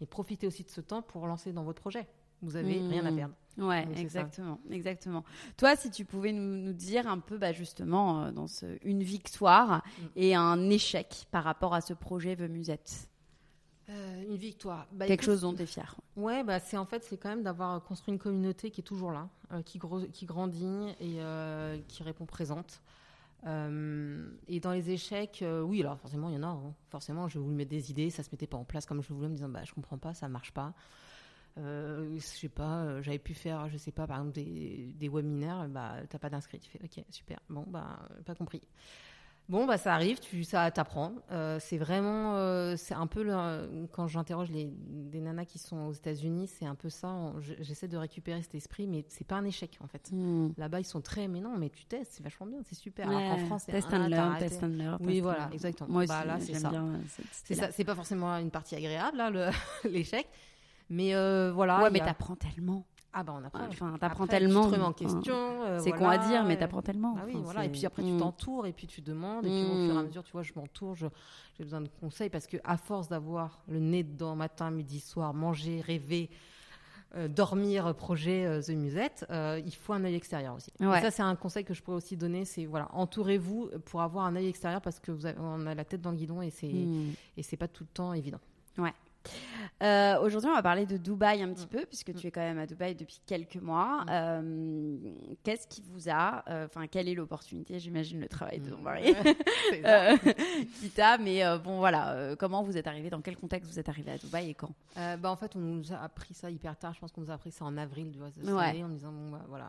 Mais profitez aussi de ce temps pour lancer dans votre projet. Vous avez Mm. rien à perdre. Ouais, Donc, c'est ça. exactement, exactement. Toi, si tu pouvais nous, nous dire un peu, bah, justement, euh, dans ce, une victoire Mm. et un échec par rapport à ce projet The Musette. Euh, une victoire. Bah, Quelque écoute, chose dont tu es fier. Ouais, bah c'est en fait c'est quand même d'avoir construit une communauté qui est toujours là, euh, qui, gros- qui grandit et euh, qui répond présente. Euh, et dans les échecs, euh, oui, alors forcément il y en a. hein. Forcément, je voulais mettre des idées, ça se mettait pas en place comme je voulais, en me disant bah je comprends pas, ça marche pas. Euh, je sais pas, euh, j'avais pu faire, je sais pas, par exemple des, des webinaires, bah t'as pas d'inscrits, tu fais ok super, bon bah pas compris. Bon, bah, ça arrive, tu, ça t'apprend. Euh, c'est vraiment, euh, c'est un peu le- quand j'interroge les des nanas qui sont aux États-Unis, c'est un peu ça. on- J'essaie de récupérer cet esprit, mais c'est pas un échec en fait. Hmm. Là-bas, ils sont très, mais non, mais tu testes, c'est vachement bien, c'est super. Alors qu'en Ouais, France, test and learn, test and learn. Oui, voilà, exactement. Moi aussi, Bah, là, c'est ça. bien C'est ça. C'est pas forcément une partie agréable là, le- <laughs> l'échec, mais euh, voilà. Ouais, mais a- t'apprends tellement. Ah bah on apprend. Enfin, t'apprends Après, tellement. Tu te remets en Enfin, question. euh, C'est con voilà, à dire, mais t'apprends tellement. ah oui, Enfin, voilà. Et puis après, tu Hmm. t'entoures et puis tu demandes. Et puis au fur et à Mm. mesure, tu vois, je m'entoure, je- j'ai besoin de conseils parce que à force d'avoir le nez dedans matin, midi, soir, manger, rêver, euh, dormir, projet euh, The Musette, euh, il faut un œil extérieur aussi. Et Ouais. ça, c'est un conseil que je pourrais aussi donner. C'est voilà, entourez-vous pour avoir un œil extérieur parce que vous avez- on a la tête dans le guidon et c'est Hmm. et c'est pas tout le temps évident. Euh, Aujourd'hui, on va parler de Dubaï un petit Mm. peu, puisque tu es quand même à Dubaï depuis quelques mois. Euh, Qu'est-ce qui vous a, euh, enfin, quelle est l'opportunité, j'imagine, le travail de ton mari, <laughs> <laughs> qui t'a, mais bon, voilà, comment vous êtes arrivé, dans quel contexte vous êtes arrivé à Dubaï et quand? Bah, en fait, on nous a appris ça hyper tard. Je pense qu'on nous a appris ça en avril de cette Ouais. année en disant bon, bah, voilà,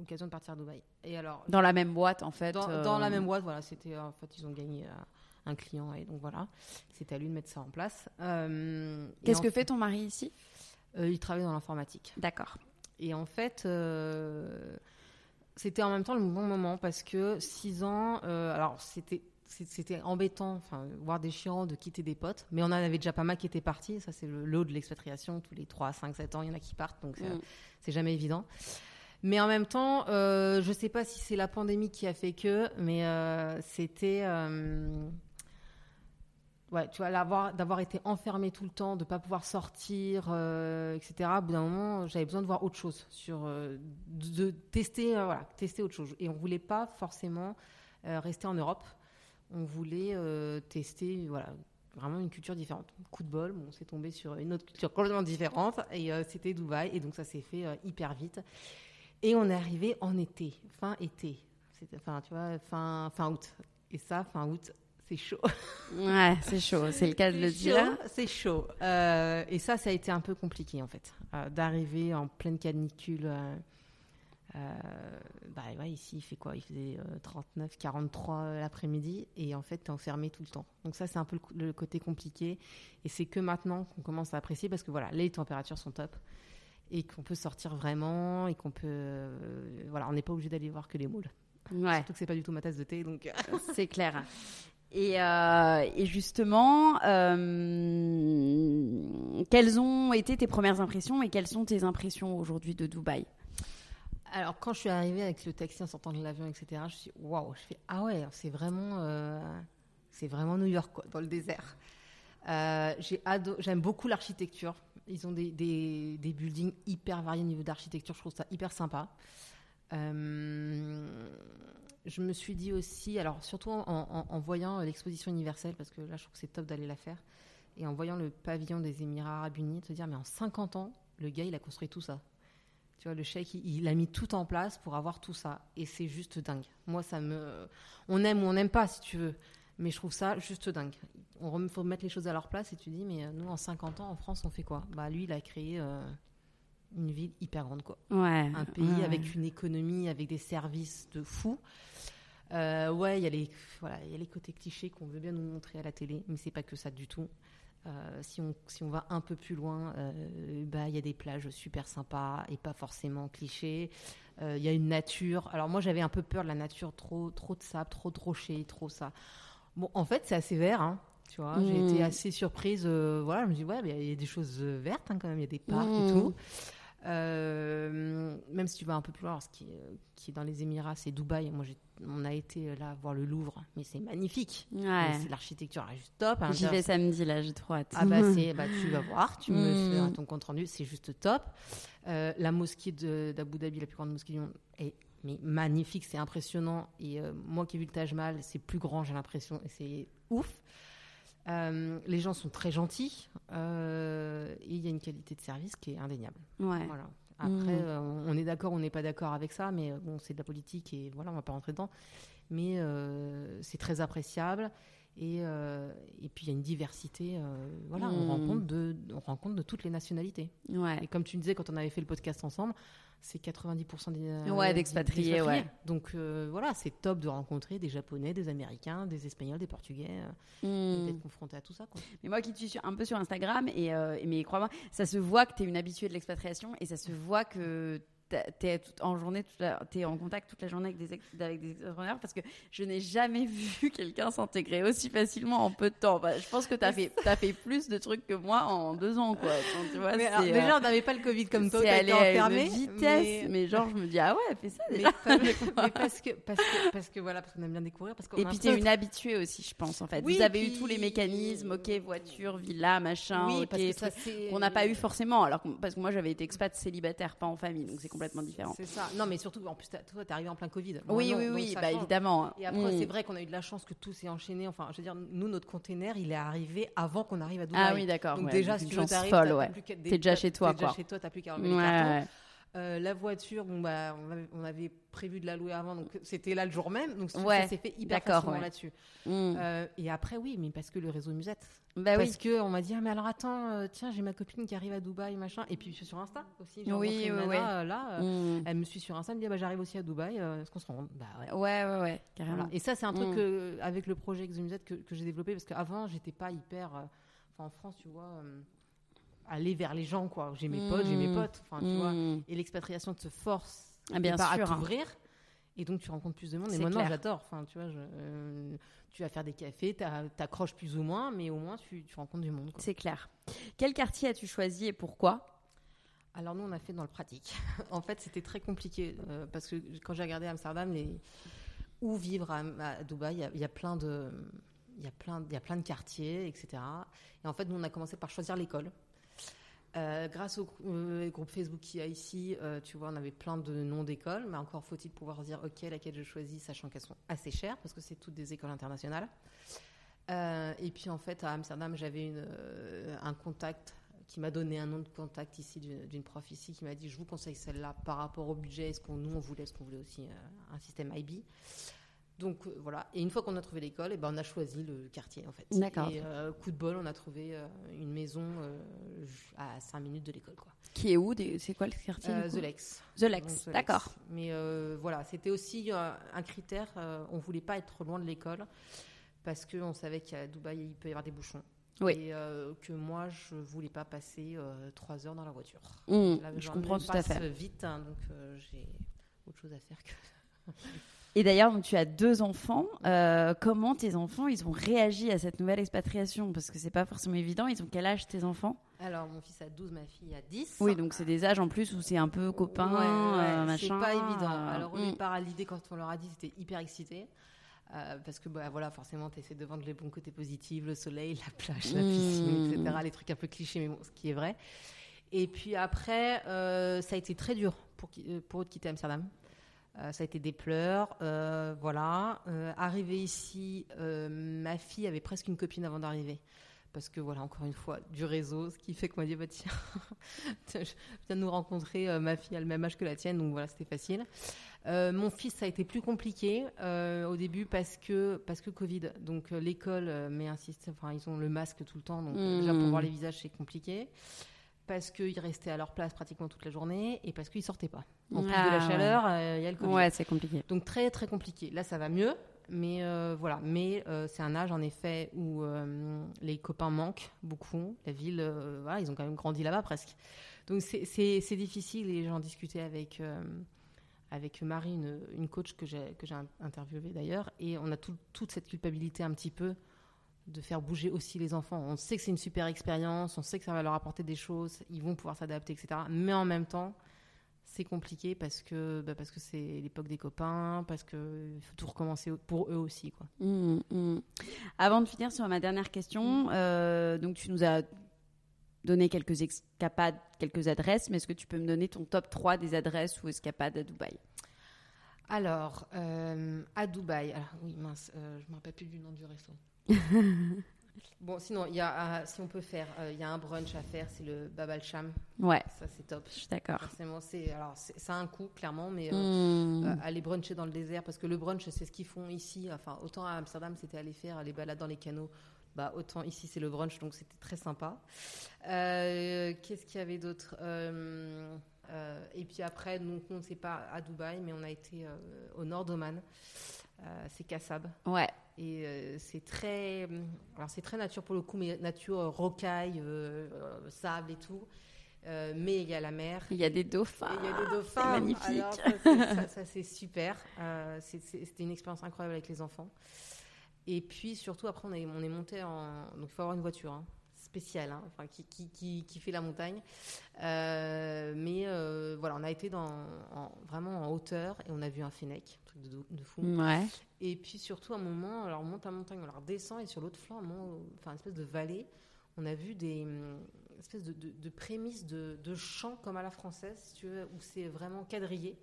occasion de partir à Dubaï. Et alors, Dans la même boîte, en fait. dans, dans la même boîte, voilà, c'était en fait ils ont gagné un client et donc voilà, c'était à lui de mettre ça en place. Euh, Qu'est-ce en que fait- ton mari ici? Euh, Il travaille dans l'informatique. D'accord. Et en fait, euh, c'était en même temps le bon moment parce que six ans, euh, alors c'était c'est- c'était embêtant, enfin, voire déchirant de quitter des potes, mais on en avait déjà pas mal qui étaient partis. Ça, c'est le lot de l'expatriation. Tous les 3, 5, 7 ans, il y en a qui partent, donc Mm. c'est jamais évident. Mais en même temps, euh, je sais pas si c'est la pandémie qui a fait que, mais c'était. Ouais, tu vois, d'avoir été enfermé tout le temps, de pas pouvoir sortir, euh, etc. Au bout d'un moment, j'avais besoin de voir autre chose, sur, euh, de, tester, euh, voilà, tester autre chose. Et on voulait pas forcément rester en Europe. On voulait tester, voilà, vraiment une culture différente. Coup de bol, on s'est tombé sur une autre culture complètement différente, et c'était Dubaï, et donc ça s'est fait hyper vite. Et on est arrivé en été, fin été. Enfin, tu vois, fin, fin août. Et ça, fin août, c'est chaud. Ouais, c'est chaud, c'est le cas de le dire. C'est chaud. Euh, et ça, ça a été un peu compliqué, en fait, euh, d'arriver en pleine canicule. euh, bah ouais, ici, il fait quoi? Il faisait euh, 39, 43 l'après-midi, et en fait, t'es enfermé tout le temps. Donc ça, c'est un peu le, le côté compliqué. Et c'est que maintenant qu'on commence à apprécier, parce que voilà, les températures sont top, et qu'on peut sortir vraiment, et qu'on peut... voilà, on n'est pas obligé d'aller voir que les malls. Ouais. Surtout que c'est pas du tout ma tasse de thé, donc... C'est clair. <laughs> Et, euh, et justement, euh, quelles ont été tes premières impressions et quelles sont tes impressions aujourd'hui de Dubaï? Alors, quand je suis arrivée avec le taxi en sortant de l'avion, etc., je me suis dit, waouh, je fais, ah ouais, c'est vraiment, euh, vraiment New York, quoi, dans le désert. J'aime beaucoup l'architecture. Ils ont des, des, des buildings hyper variés au niveau d'architecture. Je trouve ça hyper sympa. Je me suis dit aussi, alors surtout en, voyant l'exposition universelle, parce que là, je trouve que c'est top d'aller la faire, et en voyant le pavillon des Émirats Arabes Unis, de se dire, mais en 50 ans, le gars, il a construit tout ça. Tu vois, le cheikh, il, a mis tout en place pour avoir tout ça. Et c'est juste dingue. Moi, ça me. On aime ou on n'aime pas, si tu veux. Mais je trouve ça juste dingue. Il faut mettre les choses à leur place et tu dis, mais nous, en 50 ans, en France, on fait quoi? Bah, lui, il a créé une ville hyper grande, quoi. Ouais. Un pays avec une économie, avec des services de fou. Euh, ouais, il y a les voilà, il y a les côtés clichés qu'on veut bien nous montrer à la télé, mais c'est pas que ça du tout. Euh, si, on, si on va un peu plus loin, euh, bah il y a des plages super sympas et pas forcément clichés. Il y a une nature. Alors moi j'avais un peu peur de la nature, trop trop de sable, trop de rochers, trop ça. Bon, en fait c'est assez vert. Hein. Tu vois, j'ai été mmh. assez surprise. voilà, je me dis ouais, il y a des choses vertes hein, quand même, il y a des parcs et mmh. tout. Euh, même si tu vas un peu plus loin, ce qui, qui est dans les Émirats, c'est Dubaï. Moi, on a été là voir le Louvre, mais c'est magnifique. L'architecture est juste top. Hein, J'y vais samedi, là, j'ai trop hâte. Ah bah, <laughs> bah, tu vas voir, tu me fais mm. ton compte rendu, c'est juste top. Euh, la mosquée d'Abu Dhabi, la plus grande mosquée du monde, est mais magnifique, c'est impressionnant. Et euh, moi qui ai vu le Taj Mahal, c'est plus grand, j'ai l'impression, et c'est ouf. Euh, les gens sont très gentils euh, et il y a une qualité de service qui est indéniable. Ouais. Voilà. Après, mmh. euh, on est d'accord, on n'est pas d'accord avec ça, mais bon, c'est de la politique et voilà, on va pas rentrer dedans. Mais c'est très appréciable et, et puis il y a une diversité. voilà, on, mmh. rencontre de, on rencontre de toutes les nationalités. Ouais. Et comme tu me disais quand on avait fait le podcast ensemble, c'est 90% des, ouais, d'expatriés. Ouais. Donc euh, voilà, c'est top de rencontrer des Japonais, des Américains, des Espagnols, des Portugais, euh, hmm. d'être confronté à tout ça. Quoi. Mais moi qui te suis un peu sur Instagram, et, euh, mais crois-moi, ça se voit que tu es une habituée de l'expatriation et ça se voit que t'es en journée, t'es en contact toute la journée avec des, avec des entrepreneurs parce que je n'ai jamais <laughs> vu quelqu'un s'intégrer aussi facilement en peu de temps. Bah, je pense que t'as fait, as fait plus de trucs que moi en deux ans, quoi. tu vois, mais déjà, on n'avait pas le Covid comme toi, t'as été enfermé. vitesse, mais... genre, je me dis, ah ouais, fais ça déjà. <laughs> Mais, parce, que, parce, que, parce que, voilà, parce qu'on aime bien découvrir. Parce Et puis, t'es une habituée aussi, je pense, en fait. Vous avez eu tous les mécanismes, ok, voiture, villa, machin, oui, ok, qu'on n'a pas eu forcément. Alors, parce que moi, j'avais été expat célibataire, pas en famille, donc c'est complètement différent. C'est ça. Non, mais surtout, en plus, toi, t'es arrivé en plein Covid. oui, oui, oui, bah, évidemment. Et après, mm. c'est vrai qu'on a eu de la chance que tout s'est enchaîné. Enfin, je veux dire, nous, notre container, il est arrivé avant qu'on arrive à Dubaï. Ah oui, d'accord. Donc déjà, si tu t'arrives, t'es déjà chez toi, quoi. déjà chez toi, t'as plus qu'à enlever les cartons. Euh, la voiture, bon, bah, on, avait, prévu de la louer avant, donc c'était là le jour même. Donc ça s'est fait hyper facilement là-dessus. Mm. Euh, et après, oui, mais parce que le réseau musette. Bah parce que on m'a dit, ah, mais alors attends, euh, tiens, j'ai ma copine qui arrive à Dubaï, machin. Et puis je suis sur Insta aussi. Genre, oui, oui, là, mm. elle me suit sur Insta, elle me dit, ah, bah, j'arrive aussi à Dubaï, est-ce qu'on se rend? Bah ouais. Ouais, ouais, ouais, carrément. Et ça, c'est un truc mm. avec le projet Exomusette que, que j'ai développé parce qu'avant, j'étais pas hyper. Enfin, en France, tu vois aller vers les gens, quoi. J'ai mes potes, j'ai mes mmh. potes, enfin, tu vois. Mmh. Et l'expatriation te force ah, bien à hein. t'ouvrir. Et donc, tu rencontres plus de monde. Et moi, non, j'adore. Enfin, tu vois, euh, tu vas faire des cafés, t'accroches plus ou moins, mais au moins, tu, rencontres du monde. C'est clair. Quel quartier as-tu choisi et pourquoi? Alors nous, on a fait dans le pratique. <laughs> en fait, c'était très compliqué euh, parce que quand j'ai regardé Amsterdam, les... où vivre à, Dubaï, il y, a plein de, il y a plein, il y a plein de quartiers, etc. Et en fait, nous, on a commencé par choisir l'école. Euh, grâce au euh, groupe Facebook qu'il y a ici, euh, tu vois, on avait plein de noms d'écoles, mais encore faut-il pouvoir dire, ok, laquelle je choisis, sachant qu'elles sont assez chères, parce que c'est toutes des écoles internationales. et puis en fait, à Amsterdam, j'avais un contact qui m'a donné un nom de contact ici d'une prof ici qui m'a dit, je vous conseille celle-là par rapport au budget, est-ce qu'on nous on voulait, est-ce qu'on voulait aussi un système IB. Donc euh, voilà. Et une fois qu'on a trouvé l'école, et eh ben on a choisi le quartier en fait. D'accord. Et euh, coup de bol, on a trouvé euh, une maison à 5 minutes de l'école quoi. Qui est où C'est quoi le quartier The Lex. The Lex. D'accord. Mais voilà, c'était aussi un critère. on voulait pas être trop loin de l'école parce qu'on savait qu'à Dubaï il peut y avoir des bouchons. Oui. Et que moi, je voulais pas passer trois heures dans la voiture. Mmh, je comprends tout à fait. vite, hein, donc j'ai autre chose à faire que. <laughs> Et d'ailleurs, tu as deux enfants. Euh, comment tes enfants, ils ont réagi à cette nouvelle expatriation? Parce que c'est pas forcément évident. Ils ont quel âge tes enfants? Alors, mon fils a 12, ma fille a 10. Oui, donc c'est des âges en plus où c'est un peu copain, euh, machin. C'est pas évident. Alors, au mm. départ, à l'idée, quand on leur a dit, c'était hyper excité. Euh, parce que bah, voilà, forcément, tu essaies de vendre les bons côtés positifs, le soleil, la plage, la piscine, etc. Mm. Les trucs un peu clichés, mais bon, ce qui est vrai. Et puis après, ça a été très dur pour, pour eux de quitter Amsterdam. Euh, ça a été des pleurs, euh, voilà. Euh, arrivé ici, ma fille avait presque une copine avant d'arriver parce que voilà, encore une fois, du réseau, ce qui fait qu'on m'a dit, bah, tiens, <laughs> je viens de nous rencontrer, ma fille a le même âge que la tienne, donc voilà, c'était facile. Mon fils, ça a été plus compliqué au début parce que, parce que Covid. Donc l'école met un système, enfin ils ont le masque tout le temps, donc euh, déjà pour Mm. voir les visages c'est compliqué. Parce qu'ils restaient à leur place pratiquement toute la journée et parce qu'ils sortaient pas. En plus de Ah, la ouais. chaleur, euh, il y a le Covid. Ouais, c'est compliqué. Donc très très compliqué. Là ça va mieux, mais euh, voilà. Mais euh, c'est un âge en effet où les copains manquent beaucoup. La ville, voilà, ils ont quand même grandi là-bas presque. Donc c'est- difficile et j'en discutais avec avec Marie, une, une coach que j'ai que j'ai interviewée d'ailleurs, et on a tout- toute cette culpabilité un petit peu de faire bouger aussi les enfants. On sait que c'est une super expérience, on sait que ça va leur apporter des choses, ils vont pouvoir s'adapter, etc. Mais en même temps, c'est compliqué parce que bah, parce que c'est l'époque des copains, parce que faut tout recommencer pour eux aussi, quoi. Mm, mm. Avant de finir sur ma dernière question, euh, donc tu nous as donné quelques escapades, quelques adresses, mais est-ce que tu peux me donner ton top 3 des adresses ou escapades à Dubaï? Alors, euh, à Dubaï, alors, oui, mince, euh, je ne me rappelle plus du nom du resto. <laughs> bon, sinon, y a, euh, si on peut faire, euh, il y a un brunch à faire, c'est le Bab al Sham. Ouais, Ça, c'est top. je suis d'accord. Forcément, c'est, alors, ça a un coût, clairement, mais euh, Mm. euh, aller bruncher dans le désert, parce que le brunch, c'est ce qu'ils font ici. Enfin, autant à Amsterdam, c'était aller faire les balades dans les canaux. Bah, autant ici, c'est le brunch, donc c'était très sympa. Qu'est-ce qu'il y avait d'autre Et puis après, donc, on ne sait pas à Dubaï, mais on a été au nord d'Oman. Euh, c'est Kassab. Ouais, Et euh, c'est très, hum, alors c'est très nature pour le coup, mais nature euh, rocaille, euh, euh, sable et tout. Mais il y a la mer. il y a des dauphins. Il y a des c'est dauphins. magnifique. Alors, ça, c'est- ça, ça, c'est super. C'était une expérience incroyable avec les enfants. Et puis surtout, après, on est, on est monté en. Donc il faut avoir une voiture hein, hein, enfin, qui, qui, qui, qui fait la montagne. Euh, mais euh, voilà, on a été dans, en- vraiment en hauteur et on a vu un fennec, un truc de, de fou. Ouais. Et puis surtout, à un moment, alors on monte la montagne, on la redescend, et sur l'autre flanc, à moment, enfin, une espèce de vallée, on a vu des hum, espèces de, de, de prémices de, de champs comme à la française, si tu veux, où c'est vraiment quadrillé,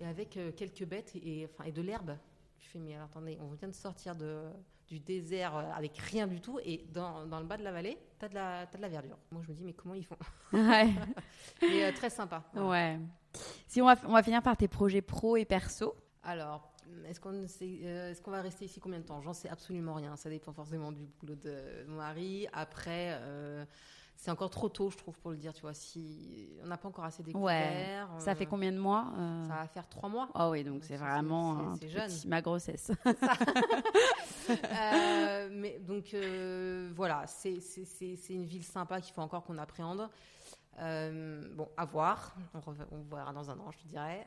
et avec euh, quelques bêtes et, et, enfin, et de l'herbe. Tu fais, mais attendez, on vient de sortir de, du désert euh, avec rien du tout, et dans, dans le bas de la vallée, de la, t'as de la verdure. Moi, je me dis, mais comment ils font? <laughs> Ouais. <laughs> Mais euh, très sympa. voilà. ouais. Si on va, on va finir par tes projets pro et perso. Alors, est-ce qu'on euh, est-ce qu'on va rester ici combien de temps? J'en sais absolument rien. Ça dépend forcément du boulot de mon mari. Après, euh, c'est encore trop tôt, je trouve, pour le dire. Tu vois, si on n'a pas encore assez découvert. Ça euh, fait combien de mois euh Ça va faire trois mois. Oh oui, donc c'est vraiment c'est- un c'est jeune. petit- ma grossesse. <laughs> Euh, mais donc euh, voilà, c'est c'est- c'est- c'est une ville sympa qu'il faut encore qu'on appréhende. Bon, à voir. On, rev- on verra dans un an, je te dirais.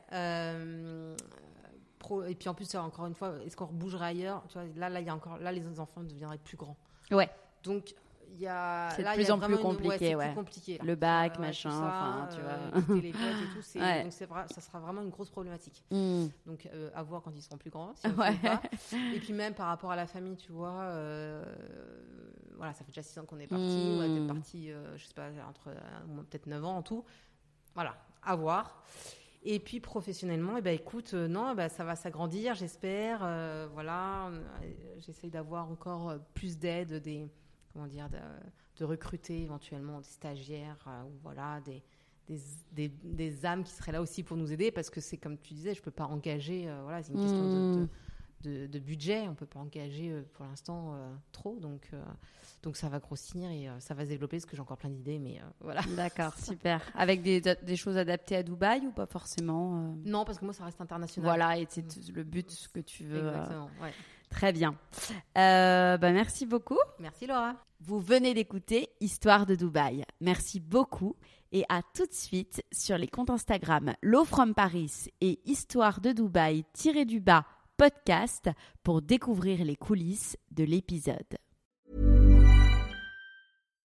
Pro- et puis en plus, encore une fois, est-ce qu'on bougera ailleurs? Tu vois, là, là, il y a encore, là, les enfants deviendraient plus grands. Ouais. Donc y a. C'est de plus y a en plus une- compliqué, ouais. Le bac, Euh, machin, tout ça, enfin, tu euh, vois. les potes et tout. c'est- Ouais. Donc c'est ça sera vraiment une grosse problématique. Mm. Donc, euh, à voir quand ils seront plus grands. si pas. <laughs> Et puis, même par rapport à la famille, tu vois, euh, voilà, ça fait déjà 6 ans qu'on est parti. Mm. On est parti, je sais pas, entre peut-être 9 ans en tout. Voilà, à voir. Et puis, professionnellement, eh ben, écoute, euh, non, eh ben, ça va s'agrandir, j'espère. euh, voilà, euh, j'essaye d'avoir encore plus d'aide, des, comment dire, de, de recruter éventuellement des stagiaires euh, ou voilà, des, des, des, des âmes qui seraient là aussi pour nous aider parce que c'est comme tu disais, je peux pas engager, euh, voilà, c'est une question de, Mm. de, de- de budget, on peut pas engager euh, pour l'instant trop, donc, donc ça va grossir et ça va se développer parce que j'ai encore plein d'idées, mais voilà. <laughs> D'accord, <laughs> super. Avec des, des choses adaptées à Dubaï ou pas forcément Non, parce que moi ça reste international. Voilà, et c'est le but que tu veux. Exactement, ouais. Très bien. Euh, bah, merci beaucoup. Merci Laura. Vous venez d'écouter Histoire de Dubaï. Merci beaucoup et à tout de suite sur les comptes Instagram Low from Paris et Histoire de Dubaï tiré du bas podcast pour découvrir les coulisses de l'épisode.